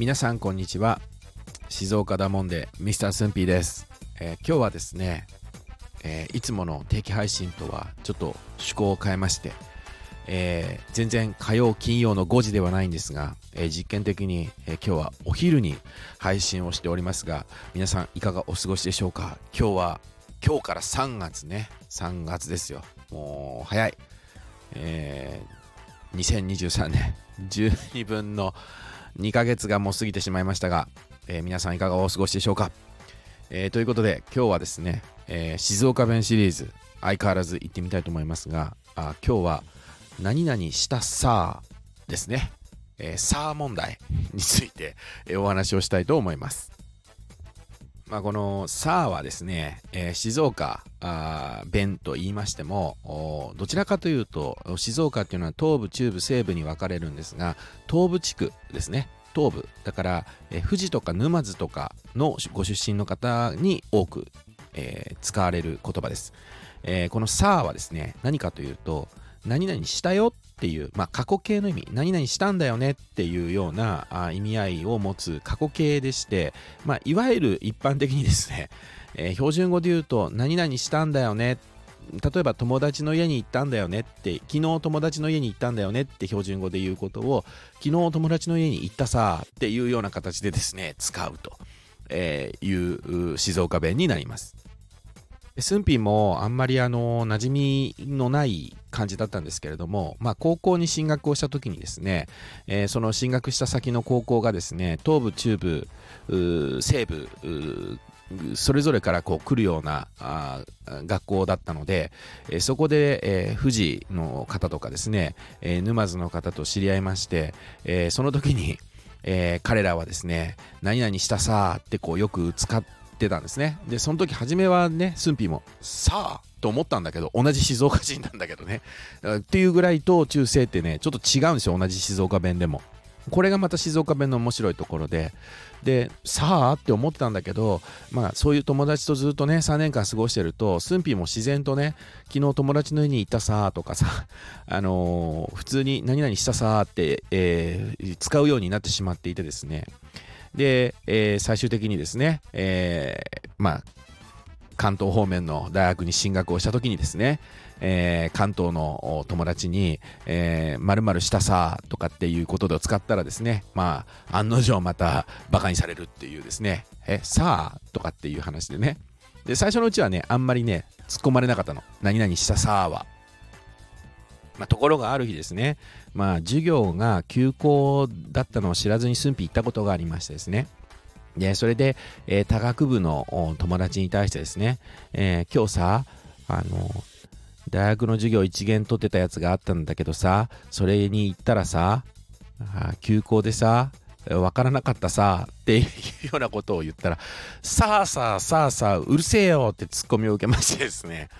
皆さんこんにちは。静岡だもんでミスタースンピーです、えー今日はですね、えーいつもの定期配信とはちょっと趣向を変えまして、えー全然火曜金曜の5時ではないんですが、え実験的に、え今日はお昼に配信をしておりますが皆さんいかがお過ごしでしょうか？今日は今日から3月ね。3月ですよ。もう早い。えー2023年。12分の2ヶ月がもう過ぎてしまいましたが、えー皆さんいかがお過ごしでしょうか、えーということで今日はですね、えー静岡弁シリーズ相変わらず行ってみたいと思いますがあ今日は何々したさですね、えーさー問題について、えお話をしたいと思います。まあ、この「さあ」はですね、えー静岡弁と言いましてもどちらかというと静岡っていうのは東部中部西部に分かれるんですが東部地区ですね。東部。だから、えー富士とか沼津とかのご出身の方に多く、えー使われる言葉です、えこの「さあ」はですね何かというと何々したよっていう、まあ、過去形の意味何々したんだよねっていうようなあ意味合いを持つ過去形でして、まあ、いわゆる一般的にですね、えー標準語で言うと何々したんだよね。例えば友達の家に行ったんだよねって昨日友達の家に行ったんだよねって標準語で言うことを昨日友達の家に行ったさっていうような形でですね使うという静岡弁になります。スンピもあんまりあの馴染みのない感じだったんですけれども、まあ、高校に進学をした時にですね、えーその進学した先の高校がですね東部中部西部それぞれからこう来るようなあ学校だったので、えーそこで、えー富士の方とかですね、えー沼津の方と知り合いまして、えーその時に、えー彼らはですね何々したさってこうよく使ってたんですね。でその時初めはねスンピーもさあと思ったんだけど同じ静岡人なんだけどね。っていうぐらいと中世ってねちょっと違うんですよ同じ静岡弁でも。これがまた静岡弁の面白いところで。でさあって思ってたんだけどまあそういう友達とずっとね3年間過ごしてるとスンピーも自然とね昨日友達の家に行ったさあとかさ あのー普通に何々したさあって、えー使うようになってしまっていてですね。で、えー最終的にですね、えーまあ関東方面の大学に進学をした時にですね、えー関東の友達に「えー、〇〇したさ」とかっていうことで使ったらですねまあ案の定またバカにされるっていうですね「えさあ」とかっていう話でねで最初のうちはねあんまりね突っ込まれなかったの「何々したさあ」は。まあ、ところがある日ですね、まあ、授業が休校だったのを知らずに駿府行ったことがありましてですね。でそれで、えー多学部の友達に対してですね、えー今日さあの大学の授業一元取ってたやつがあったんだけどさそれに行ったらさ休校でさわからなかったさっていうようなことを言ったらさあさあさあさあうるせえよってツッコミを受けましてですね。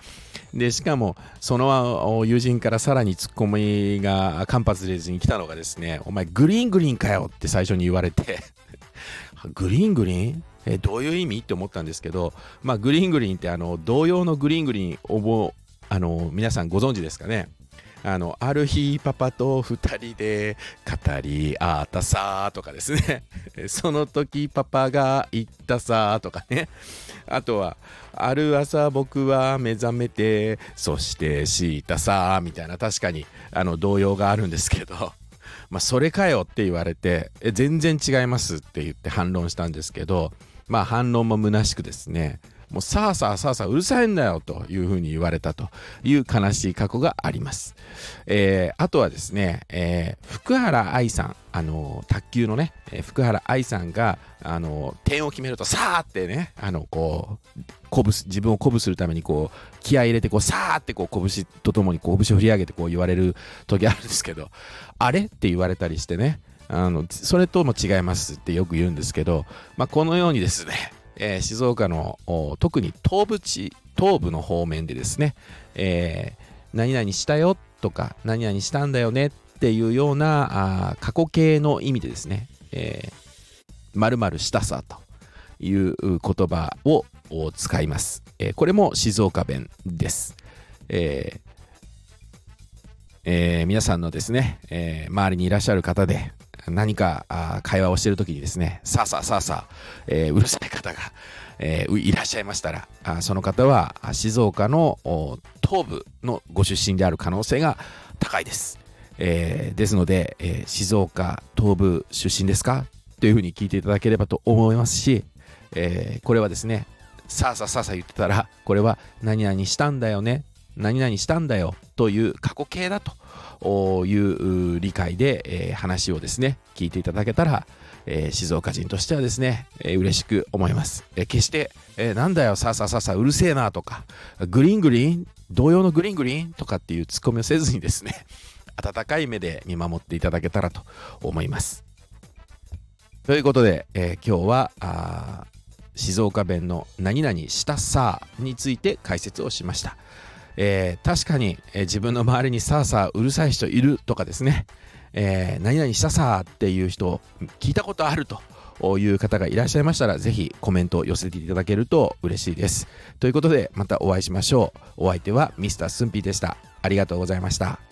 でしかもその友人からさらにツッコミが間髪入れずに来たのがですねお前グリーングリーンかよって最初に言われて グリーングリーン？えどういう意味？って思ったんですけど、まあ、グリーングリーンってあの同様のグリーングリーンをあの皆さんご存知ですかね？あのある日パパと二人で語り合ったさーとかですね。その時パパが言ったさーとかね。あとはある朝僕は目覚めてそしてしたさーみたいな確かにあの動揺があるんですけど。まあ、それかよって言われて全然違いますって言って反論したんですけど。まあ反論も虚しくですね。もうさあさあさあさあうるさいんだよというふうに言われたという悲しい過去があります。えーあとはですね、えー福原愛さん、あの卓球のね、えー福原愛さんが、あの点を決めるとさあってね、あのこう鼓舞自分を鼓舞するためにこう気合い入れてこうさあってこう拳とともに拳を振り上げてこう言われる時あるんですけどあれって言われたりしてねあのそれとも違いますってよく言うんですけど、まあ、このようにですね、えー静岡の特に東部地東部の方面でですね、えー何々したよとか何々したんだよねっていうようなあ過去形の意味でですね、えー、〇〇したさという言葉を使います、えーこれも静岡弁です、えーえー皆さんのですね、えー周りにいらっしゃる方で、何か会話をしている時にですね、さあさあさあさあ、えー、うるさ方が、えー、いらっしゃいましたら、あその方は静岡の東部のご出身である可能性が高いです。えー、ですので、えー、静岡東部出身ですか？というふうに聞いていただければと思いますし、えー、これはですね、さあさあさあさあ言ってたら、これは何々したんだよね、何々したんだよ？という過去形だという理解で、えー、話をですね、聞いていただけたら、えー、静岡人としてはですね、えー、嬉しく思います。えー、決して、えー、なんだよ、さあさあさあさあ、うるせえなとか、グリーングリーン同様のグリーングリーンとかっていうツッコミをせずにですね、温かい目で見守っていただけたらと思います。ということで、えー、今日はあ静岡弁の何々したさあについて解説をしました。えー、確かに、えー、自分の周りにさあさあうるさい人いるとかですね、えー、何々したさっていう人聞いたことあるという方がいらっしゃいましたら、ぜひコメントを寄せていただけると嬉しいです。ということで、またお会いしましょう。お相手はミスタースンピーでした。ありがとうございました。